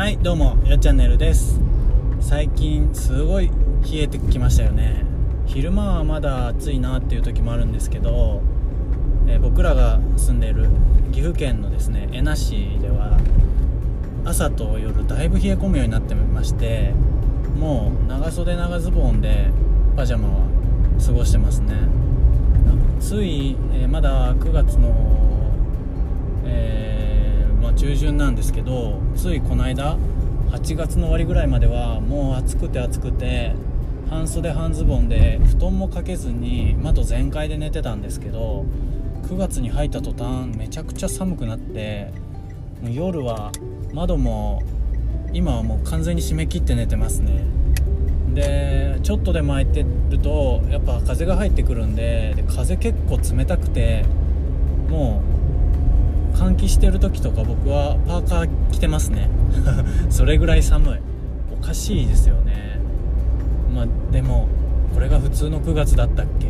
はいどうもよっチャンネルです。最近すごい冷えてきましたよね。昼間はまだ暑いなっていう時もあるんですけど、えー僕らが住んでいる岐阜県のですね恵那市では朝と夜だいぶ冷え込むようになってましてもう長袖長ズボンでパジャマは過ごしてますね。つい、えーまだ9月の、えー、中旬なんですけどついこの間8月の終わりぐらいまではもう暑くて暑くて半袖半ズボンで布団もかけずに窓全開で寝てたんですけど9月に入った途端めちゃくちゃ寒くなってもう夜は窓も今はもう完全に閉め切って寝てますね。でちょっとでも開いてるとやっぱ風が入ってくるんでで風結構冷たくてもう換気してる時とか僕はパーカー着てますね。それぐらい寒い。おかしいですよね。まあでもこれが普通の9月だったっけ？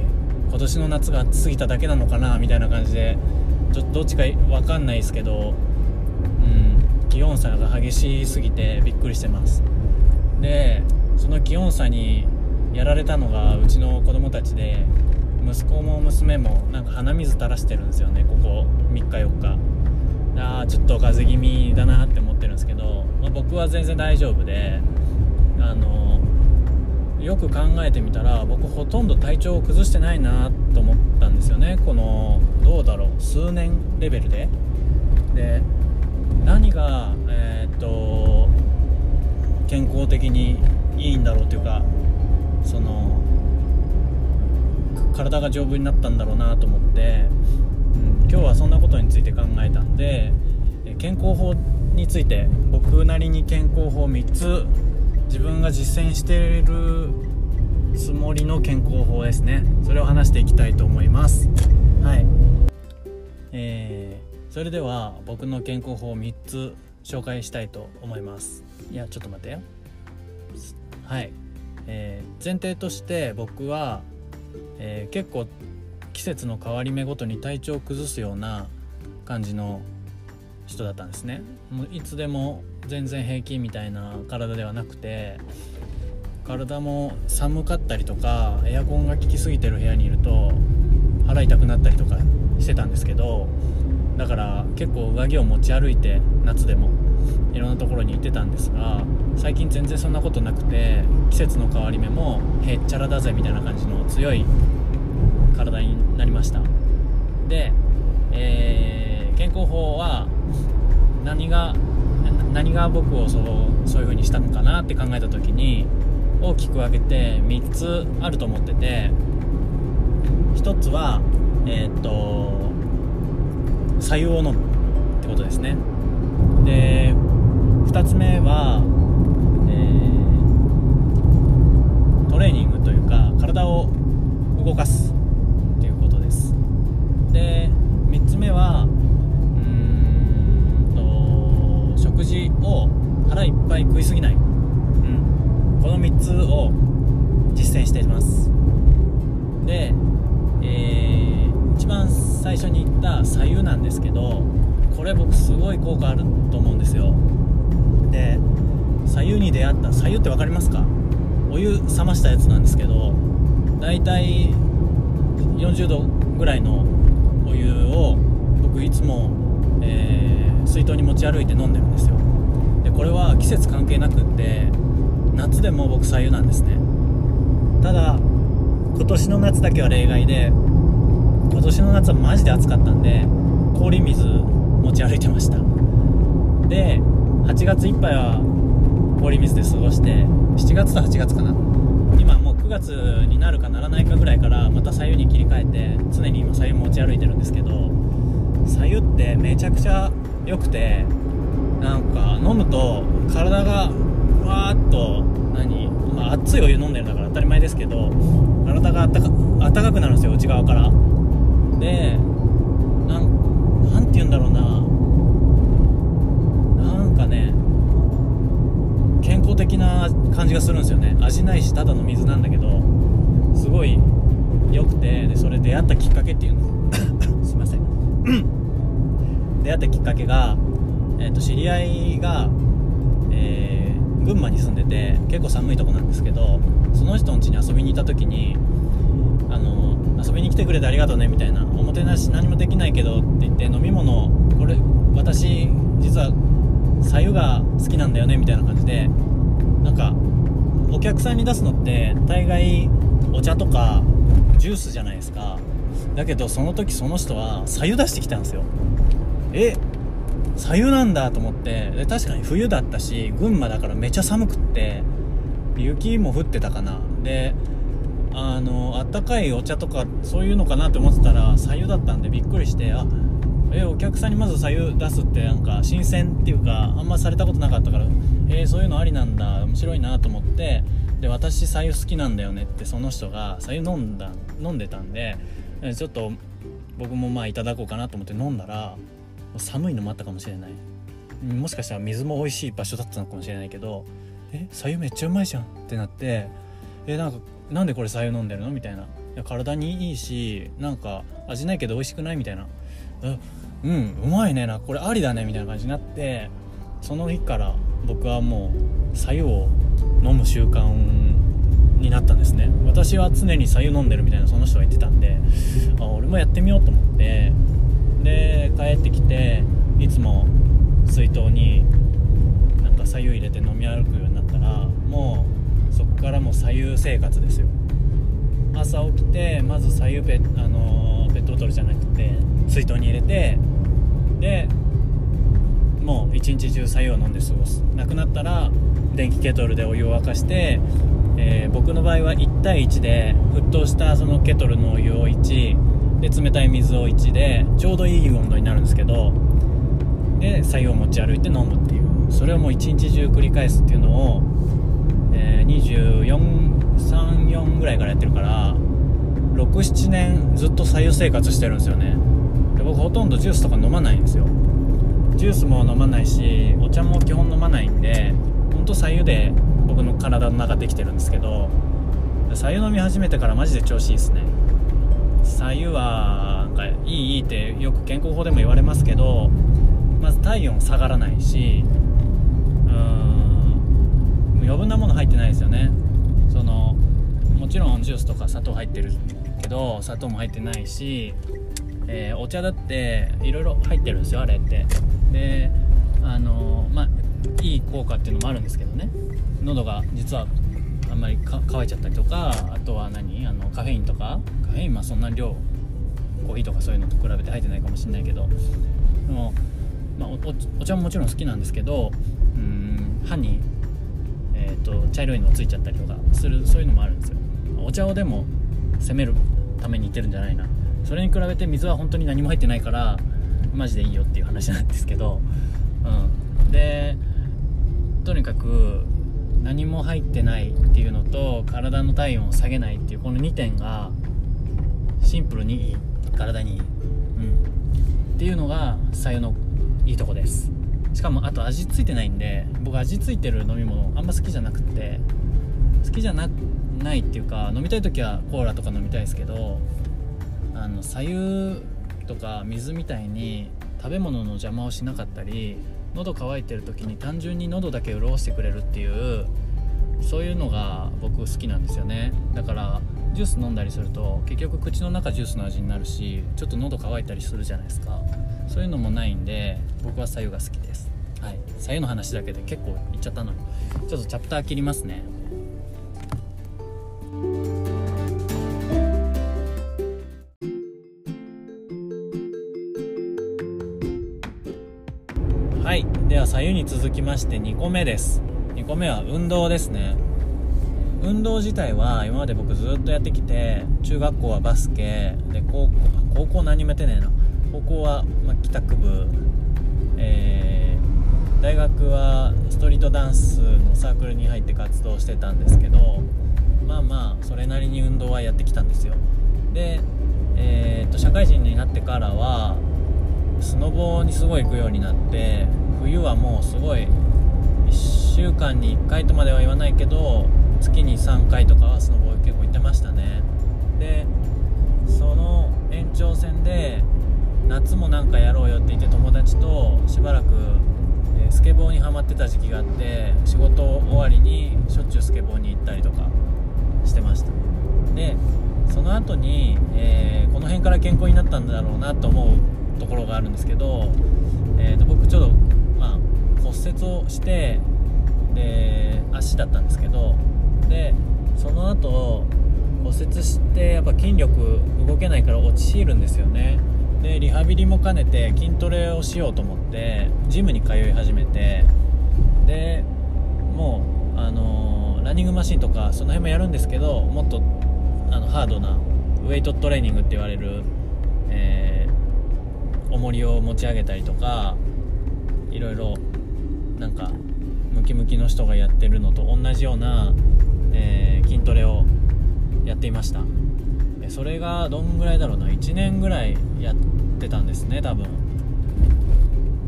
今年の夏が暑すぎただけなのかなみたいな感じで。ちょっとどっちか分かんないですけどうん。気温差が激しすぎてびっくりしてます。でその気温差にやられたのがうちの子供たちで息子も娘もなんか鼻水垂らしてるんですよねここ3日4日。あちょっと風邪気味だなって思ってるんですけど、まあ僕は全然大丈夫であのよく考えてみたら僕ほとんど体調を崩してないなと思ったんですよね。このどうだろう数年レベルで。で何がえーっと健康的にいいんだろうというかその体が丈夫になったんだろうなと思って、今日はそんなことについて考えたんで健康法について僕なりに健康法3つ自分が実践しているつもりの健康法ですね。それを話していきたいと思います。はい。えー、それでは僕の健康法3つ紹介したいと思います。いやちょっと待ってよ。はい、えー前提として僕は、えー結構季節の変わり目ごとに体調を崩すような感じの人だったんですね。もういつでも全然平気みたいな体ではなくて体も寒かったりとかエアコンが効きすぎてる部屋にいると腹痛くなったりとかしてたんですけどだから結構上着を持ち歩いて夏でもいろんなところに行ってたんですが最近全然そんなことなくて季節の変わり目もへっちゃらだぜみたいな感じの強い体になりました。で、えー健康法は何が何が僕をそうそういう風にしたのかなって考えた時に大きく分けて3つあると思ってて1つはえーっと白湯を飲むってことですね。で2つ目は、えートレーニングというか体を動かすで3つ目はうーんと食事を腹いっぱい食いすぎない、うん、この3つを実践しています。で、えー一番最初に言った左右なんですけどこれ僕すごい効果あると思うんですよ。で左右に出会った左右って分かりますか？お湯冷ましたやつなんですけどだいたい40度ぐらいのお湯を僕いつも、えー水筒に持ち歩いて飲んでるんですよ。でこれは季節関係なくって夏でも僕左右なんですね。ただ今年の夏だけは例外で今年の夏はマジで暑かったんで氷水持ち歩いてました。で8月いっぱいは氷水で過ごして7月と8月かな。月になるかならないかぐらいからまた左右に切り替えて常に今左右持ち歩いてるんですけど左右ってめちゃくちゃ良くてなんか飲むと体がふわーっと何、まあ、熱いお湯飲んでるんだから当たり前ですけど体があったかあったかくなるんですよ内側から。でなんなんて言うんだろうな。なんかね健康的な感じがするんですよね。味ないしただの水なんだけどすごい良くてでそれ出会ったきっかけっていうの。すいません。出会ったきっかけが、えー、と知り合いが、えー、群馬に住んでて結構寒いとこなんですけどその人の家に遊びに行った時にあの遊びに来てくれてありがとうねみたいな。おもてなし何もできないけどって言って飲み物これ私実は白湯が好きなんだよねみたいな感じでなんかお客さんに出すのって大概お茶とかジュースじゃないですか。だけどその時その人は白湯出してきたんですよ。え白湯なんだと思って。で確かに冬だったし群馬だからめちゃ寒くって雪も降ってたかな。であのあったかいお茶とかそういうのかなって思ってたら白湯だったんでびっくりしてあえお客さんにまず白湯出すってなんか新鮮っていうかあんまされたことなかったからえー、そういうのありなんだ面白いなと思ってで私白湯好きなんだよねってその人が白湯飲んだ飲んでたんでちょっと僕もまあいただこうかなと思って飲んだら寒いのもあったかもしれない。もしかしたら水も美味しい場所だったのかもしれないけどえ白湯めっちゃうまいじゃんってなってえなんかなんでこれ白湯飲んでるのみたいな。いや体にいいしなんか味ないけど美味しくないみたいな。うんうまいねなこれありだねみたいな感じになってその日から僕はもう白湯を飲む習慣になったんですね。私は常に白湯飲んでるみたいなその人が言ってたんであ俺もやってみようと思ってで帰ってきていつも水筒になんか左右入れて飲み歩くようになったらもうそこからもう左右生活ですよ。朝起きてまず左右ペ,、あのペットボトルじゃなくて水筒に入れてでもう一日中左右を飲んで過ごす。なくなったら電気ケトルでお湯を沸かして、えー、僕の場合は1対1で沸騰したそのケトルのお湯を1で冷たい水を1でちょうどいい温度になるんですけどで白湯を持ち歩いて飲むっていう。それをもう一日中繰り返すっていうのを、えー、2434ぐらいからやってるから67年ずっと白湯生活してるんですよね。僕ほとんどジュースとか飲まないんですよ。ジュースも飲まないしお茶も基本飲まないんでほんと白湯で僕の体の中できてるんですけど白湯飲み始めてからマジで調子いいですね。白湯はなんかいいいいってよく健康法でも言われますけどまず体温下がらないしうーん余分なもの入ってないですよね。そのもちろんジュースとか砂糖入ってるけど砂糖も入ってないし、えー、お茶だっていろいろ入ってるんですよあれって。であのまあいい効果っていうのもあるんですけどね。喉が実はあんまり乾いちゃったりとかあとは何？あのカフェインとか？カフェイン？まあそんな量コーヒーとかそういうのと比べて入ってないかもしれないけど。でも、まあ、お茶ももちろん好きなんですけどうん歯に、えーと、茶色いのついちゃったりとかするそういうのもあるんですよ。お茶をでも攻めるために言ってるんじゃないな。それに比べて水は本当に何も入ってないからマジでいいよっていう話なんですけど、うん、でとにかく何も入ってないっていうのと体の体温を下げないっていうこの2点がシンプルにいい体にいい、うん、っていうのが白湯のいいとこです。しかもあと味付いてないんで僕味付いてる飲み物あんま好きじゃなくて好きじゃなないっていうか飲みたい時はコーラとか飲みたいですけどあの左右とか水みたいに食べ物の邪魔をしなかったり喉乾いてる時に単純に喉だけ潤してくれるっていうそういうのが僕好きなんですよね。だからジュース飲んだりすると結局口の中ジュースの味になるしちょっと喉乾いたりするじゃないですか。そういうのもないんで僕は左右が好きです。はい。左右の話だけで結構いっちゃったの。にちょっとチャプター切りますね。左右に続きまして2個目です。2個目は運動ですね。運動自体は今まで僕ずっとやってきて中学校はバスケで高校高校何もやってねえな。高校は、ま帰宅部、えー、大学はストリートダンスのサークルに入って活動してたんですけどまあまあそれなりに運動はやってきたんですよ。で、えー、っと社会人になってからはスノボにすごい行くようになって冬はもうすごい1週間に1回とまでは言わないけど月に3回とかはスノボー結構行ってましたね。でその延長線で夏もなんかやろうよって言って友達としばらく、スケボーにはまってた時期があって仕事終わりにしょっちゅうスケボーに行ったりとかしてました。でその後に、えー、この辺から健康になったんだろうなと思うところがあるんですけど、えー、と僕ちょっと、骨折をしてで足だったんですけどでその後骨折してやっぱ筋力動けないから落ちるんですよね。でリハビリも兼ねて筋トレをしようと思ってジムに通い始めてでもうあのー、ランニングマシンとかその辺もやるんですけどもっとあのハードなウェイトトレーニングって言われる、えー、重りを持ち上げたりとかいろいろなんかムキムキの人がやってるのと同じような、えー、筋トレをやっていました。それがどんぐらいだろうな？1年ぐらいやってたんですね多分。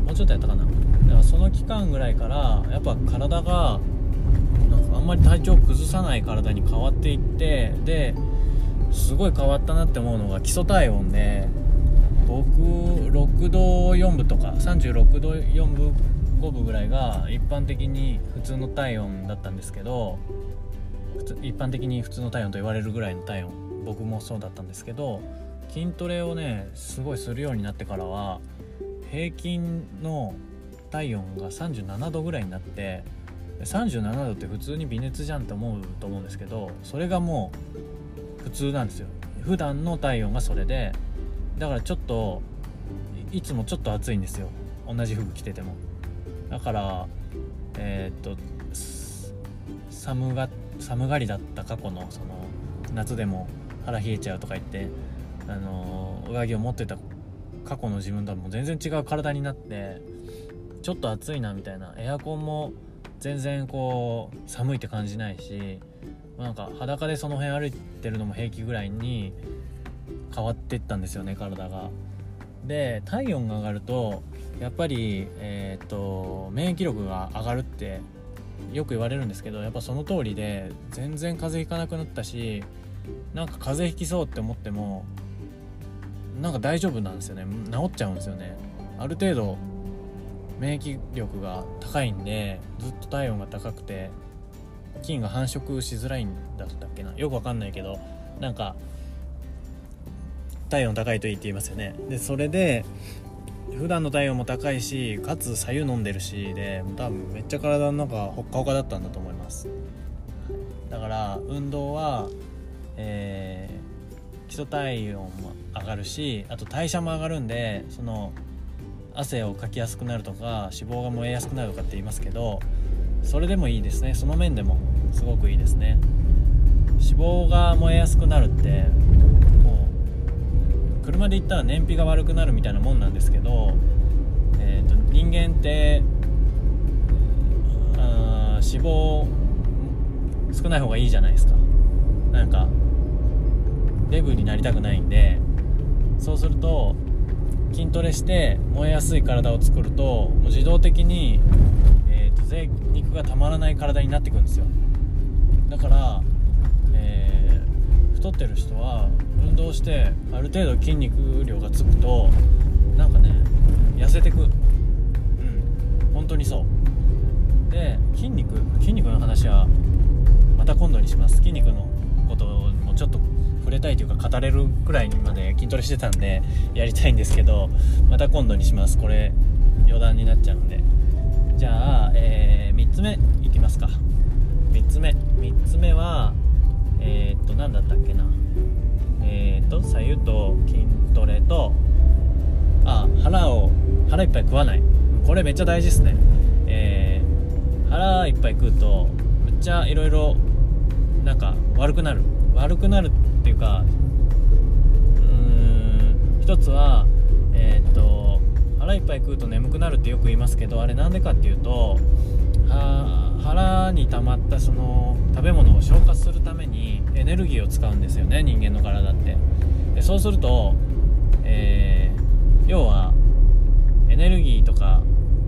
もうちょっとやったかな？だからその期間ぐらいからやっぱ体がなんかあんまり体調を崩さない体に変わっていってですごい変わったなって思うのが基礎体温で僕6度4分とか36度4分5分ぐらいが一般的に普通の体温だったんですけど一般的に普通の体温と言われるぐらいの体温僕もそうだったんですけど筋トレをねすごいするようになってからは平均の体温が37度ぐらいになって37度って普通に微熱じゃんって思うと思うんですけどそれがもう普通なんですよ。普段の体温がそれでだからちょっといつもちょっと暑いんですよ。同じ服着てても。だからえー、っと寒が寒がりだった過去のその夏でも腹冷えちゃうとか言ってあの上着を持ってた過去の自分とはもう全然違う体になってちょっと暑いなみたいなエアコンも全然こう寒いって感じないしなんか裸でその辺歩いてるのも平気ぐらいに変わってったんですよね体が。で体温が上がるとやっぱり、えーと、と免疫力が上がるってよく言われるんですけどやっぱその通りで全然風邪ひかなくなったしなんか風邪ひきそうって思ってもなんか大丈夫なんですよね。治っちゃうんですよね。ある程度免疫力が高いんでずっと体温が高くて菌が繁殖しづらいんだったっけな。よくわかんないけどなんか体温高いといいって言いますよね。でそれで普段の体温も高いしかつ左右飲んでるしで多分めっちゃ体の中ほっかほかだったんだと思います。だから運動はえー、基礎体温も上がるしあと代謝も上がるんでその汗をかきやすくなるとか脂肪が燃えやすくなるとかって言いますけどそれでもいいですね。その面でもすごくいいですね。脂肪が燃えやすくなるって車で行ったら燃費が悪くなるみたいなもんなんですけど、えーと、人間ってあ脂肪少ない方がいいじゃないですか。なんかデブになりたくないんでそうすると筋トレして燃えやすい体を作るともう自動的に、えーと、贅肉がたまらない体になっていくんですよ。だから、えー、太ってる人は運動してある程度筋肉量がつくとなんかね痩せてく。うん。本当にそう。で筋肉筋肉の話はまた今度にします。筋肉のこともちょっと触れたいというか語れるくらいにまで筋トレしてたんでやりたいんですけどまた今度にします。これ余談になっちゃうんで。じゃあ、えー、3つ目いきますか。3つ目。3つ目はえー、っと何だったっけなえー、と左右と筋トレとあ腹を腹いっぱい食わない。これめっちゃ大事ですね。えー、腹いっぱい食うとめっちゃいろいろなんか悪くなる。悪くなるっていうかうーん一つはえー、っと腹いっぱい食うと眠くなるってよく言いますけどあれなんでかっていうとあ腹に溜まったその食べ物を消化するためにエネルギーを使うんですよね人間の体って。でそうすると、えー、要はエネルギーとか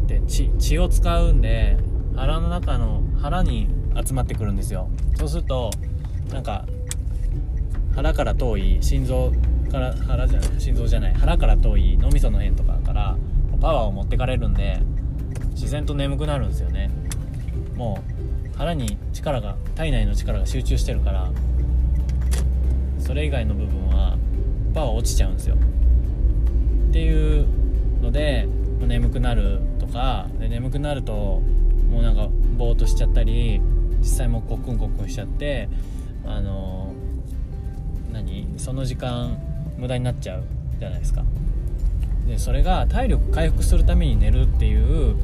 って血血を使うんで腹の中の腹に集まってくるんですよ。そうするとなんか腹から遠い心臓から腹じゃない心臓じゃない腹から遠い脳みその辺とかからパワーを持ってかれるんで自然と眠くなるんですよね。もう腹に力が体内の力が集中してるからそれ以外の部分はパワー落ちちゃうんですよ。っていうので眠くなるとかで眠くなるともうなんかぼーっとしちゃったり実際もうコックンコックンしちゃってあの何？その時間無駄になっちゃうじゃないですか。でそれが体力回復するために寝るっていう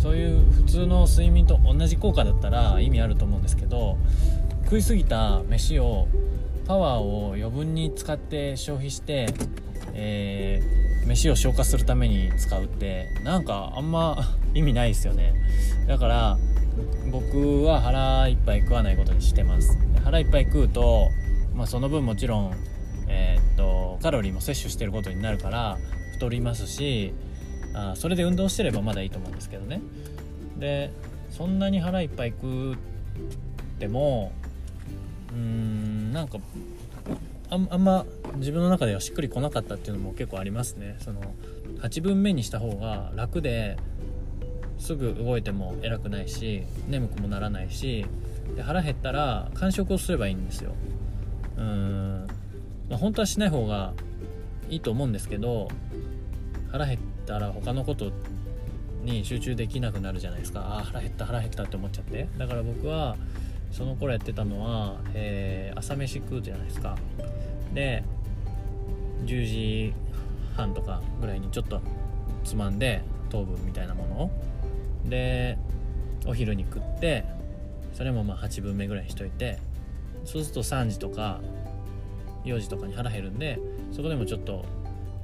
そういう普通の睡眠と同じ効果だったら意味あると思うんですけど食いすぎた飯をパワーを余分に使って消費して、えー、飯を消化するために使うってなんかあんま 意味ないですよね。だから僕は腹いっぱい食わないことにしてます。腹いっぱい食うと、まあ、その分もちろん、えー、っとカロリーも摂取してることになるから太りますしあそれで運動してればまだいいと思うんですけどね。でそんなに腹いっぱい食ってもうーんなんかああんま自分の中ではしっくりこなかったっていうのも結構ありますね。その8分目にした方が楽ですぐ動いても偉くないし眠くもならないしで腹減ったら間食をすればいいんですよ。うーん、まあ、本当はしない方がいいと思うんですけど腹減ったら他のことに集中できなくなるじゃないですか。あ腹減った腹減ったって思っちゃって。だから僕はその頃やってたのは、えー、朝飯食うじゃないですか。で10時半とかぐらいにちょっとつまんで糖分みたいなものを。でお昼に食ってそれもまあ8分目ぐらいにしといて。そうすると3時とか4時とかに腹減るんでそこでもちょっと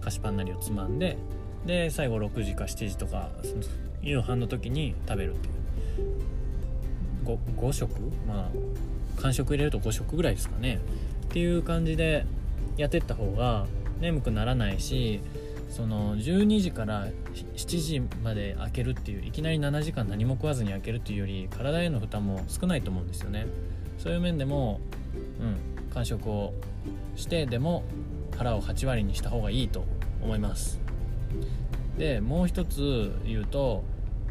菓子パンなりをつまんでで最後6時か7時とか夕飯の時に食べるっていう。5, 5食？まあ間食入れると5食ぐらいですかね。っていう感じでやってった方が眠くならないしその12時から7時まで開けるっていういきなり7時間何も食わずに開けるっていうより体への負担も少ないと思うんですよね。そういう面でもうん間食をしてでも腹を8割にした方がいいと思います。でもう一つ言うと,、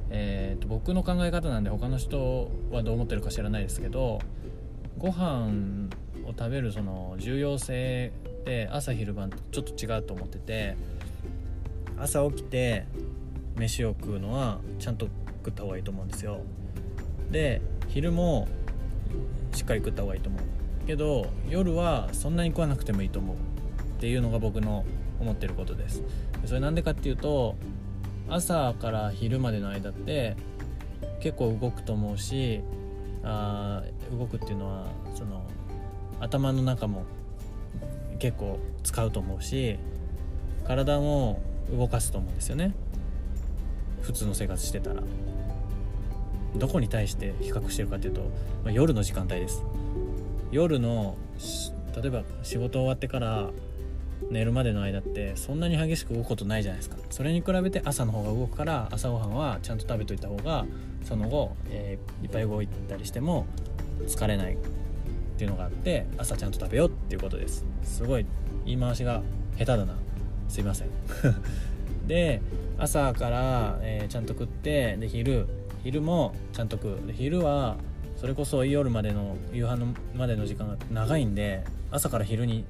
えーと、僕の考え方なんで他の人はどう思ってるか知らないですけどご飯を食べるその重要性って朝昼晩とちょっと違うと思ってて朝起きて飯を食うのはちゃんと食った方がいいと思うんですよ。で昼もしっかり食った方がいいと思う。けど夜はそんなに食わなくてもいいと思う。っていうのが僕の思ってることです。それなんでかっていうと朝から昼までの間って結構動くと思うしあ動くっていうのはその頭の中も結構使うと思うし体も動かすと思うんですよね。普通の生活してたら。どこに対して比較してるかっていうと、まあ、夜の時間帯です。夜の例えば仕事終わってから寝るまでの間ってそんなに激しく動くことないじゃないですか。それに比べて朝の方が動くから朝ごはんはちゃんと食べといた方がその後、えー、いっぱい動いたりしても疲れないっていうのがあって朝ちゃんと食べようっていうことです。すごい言い回しが下手だな。すいません。で朝から、えー、ちゃんと食ってで昼昼もちゃんと食う。で昼はそれこそ夜までの夕飯のまでの時間が長いんで朝から昼に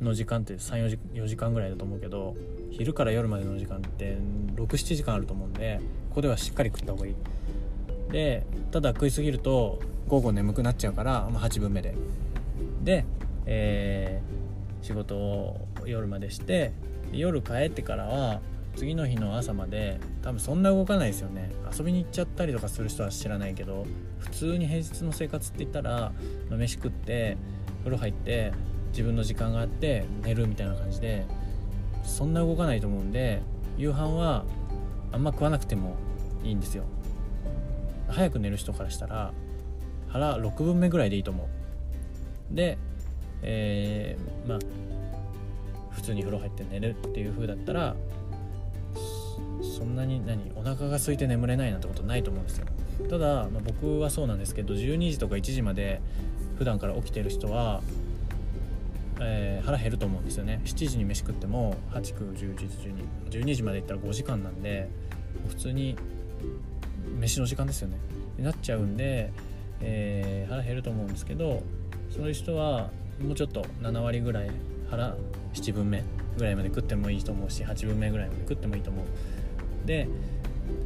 の時間って34時 ,4 時間ぐらいだと思うけど昼から夜までの時間って67時間あると思うんでここではしっかり食った方がいい。でただ食いすぎると午後眠くなっちゃうから、まあ、8分目で。で、えー、仕事を夜までして夜帰ってからは次の日の朝まで多分そんな動かないですよね。遊びに行っちゃったりとかする人は知らないけど普通に平日の生活って言ったら、飯食って風呂入って自分の時間があって寝るみたいな感じでそんな動かないと思うんで夕飯はあんま食わなくてもいいんですよ。早く寝る人からしたら腹6分目ぐらいでいいと思う。でえー、まあ普通に風呂入って寝るっていう風だったらそんなに何お腹が空いて眠れないなんてことないと思うんですよ。ただ、まあ、僕はそうなんですけど12時とか1時まで普段から起きてる人はえー、腹減ると思うんですよね。7時に飯食っても8 9 1 1 1 2 12時までいったら5時間なんで普通に飯の時間ですよね。になっちゃうんで、えー、腹減ると思うんですけどそういう人はもうちょっと7割ぐらい腹7分目ぐらいまで食ってもいいと思うし8分目ぐらいまで食ってもいいと思う。で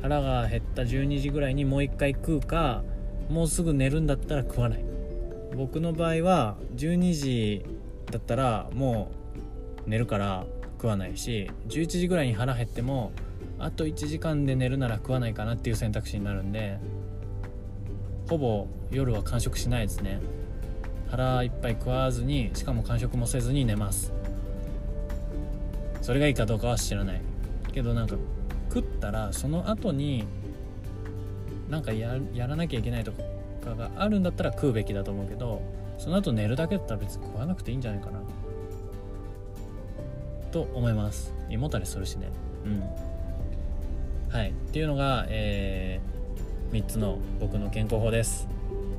腹が減った12時ぐらいにもう一回食うかもうすぐ寝るんだったら食わない。僕の場合は12時だったらもう寝るから食わないし11時ぐらいに腹減ってもあと1時間で寝るなら食わないかなっていう選択肢になるんでほぼ夜は完食しないですね。腹いっぱい食わずにしかも完食もせずに寝ます。それがいいかどうかは知らない。けどなんか食ったらその後になんかやらなきゃいけないとかがあるんだったら食うべきだと思うけどその後寝るだけだったら別に食わなくていいんじゃないかな。と思います。胃もたれするしね。うん。はい。っていうのが、えー、3つの僕の健康法です。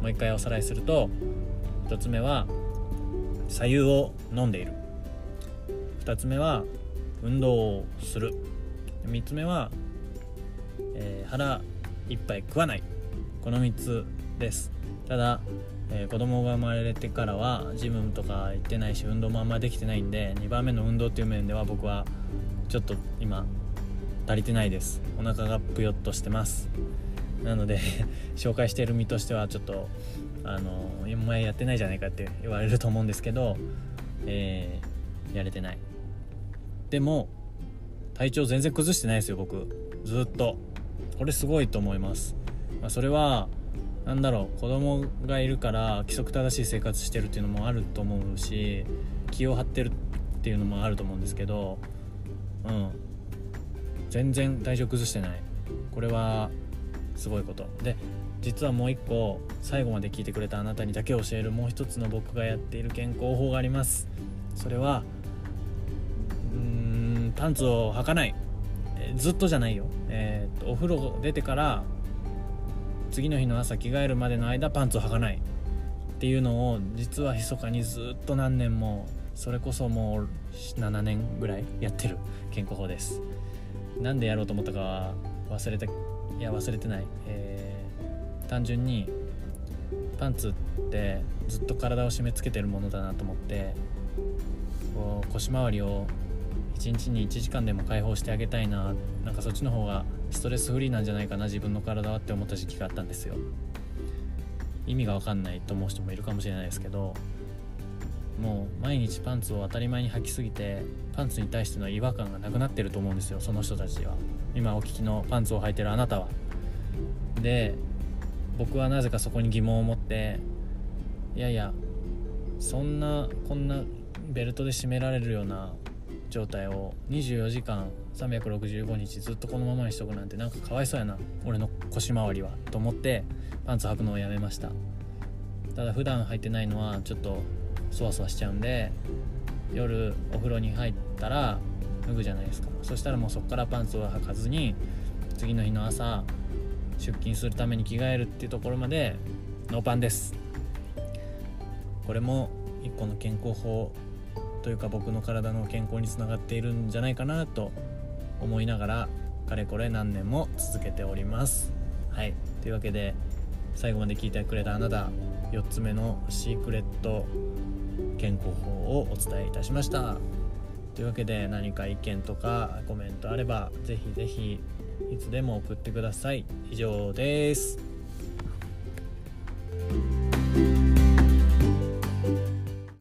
もう一回おさらいすると1つ目は左右を飲んでいる。2つ目は運動をする。3つ目は、えー、腹いっぱい食わない。この3つです。ただ、えー、子供が生まれてからはジムとか行ってないし運動もあんまできてないんで2番目の運動っていう面では僕はちょっと今足りてないです。お腹がぷよっとしてます。なので 紹介している身としてはちょっとあのお前やってないじゃないかって言われると思うんですけど、えー、やれてない。でも体調全然崩してないですよ僕。ずっと。これすごいと思います、まあ、それは何だろう子供がいるから規則正しい生活してるっていうのもあると思うし気を張ってるっていうのもあると思うんですけどうん。全然体調崩してない。これはすごいこと。で実はもう一個最後まで聞いてくれたあなたにだけ教えるもう一つの僕がやっている健康法があります。それはうーんパンツを履かない。ずっとじゃないよ。えー、っとお風呂出てから次の日の朝着替えるまでの間パンツを履かないっていうのを実は密かにずっと何年もそれこそもう7年ぐらいやってる健康法です。なんでやろうと思ったかは忘れていや忘れてない、えー、単純にパンツってずっと体を締め付けてるものだなと思ってこう腰回りを1日に1時間でも解放してあげたいな。なんかそっちの方がストレスフリーなんじゃないかな。自分の体はって思った時期があったんですよ。意味が分かんないと思う人もいるかもしれないですけど。もう毎日パンツを当たり前に履きすぎてパンツに対しての違和感がなくなってると思うんですよ。その人たちは。今お聞きのパンツを履いてるあなたは。で僕はなぜかそこに疑問を持っていやいやそんなこんなベルトで締められるような状態を24時間365日ずっとこのままにしとくなんてなんかかわいそうやな。俺の腰回りはと思ってパンツ履くのをやめました。ただ普段履いてないのはちょっとそわそわしちゃうんで夜お風呂に入ったら脱ぐじゃないですか。そしたらもうそこからパンツを履かずに次の日の朝出勤するために着替えるっていうところまでノーパンです。これも一個の健康法というか僕の体の健康につながっているんじゃないかなと思いながらかれこれ何年も続けております。はい。というわけで最後まで聞いてくれたあなた4つ目のシークレット健康法をお伝えいたしました。というわけで何か意見とかコメントあればぜひぜひいつでも送ってください。以上です。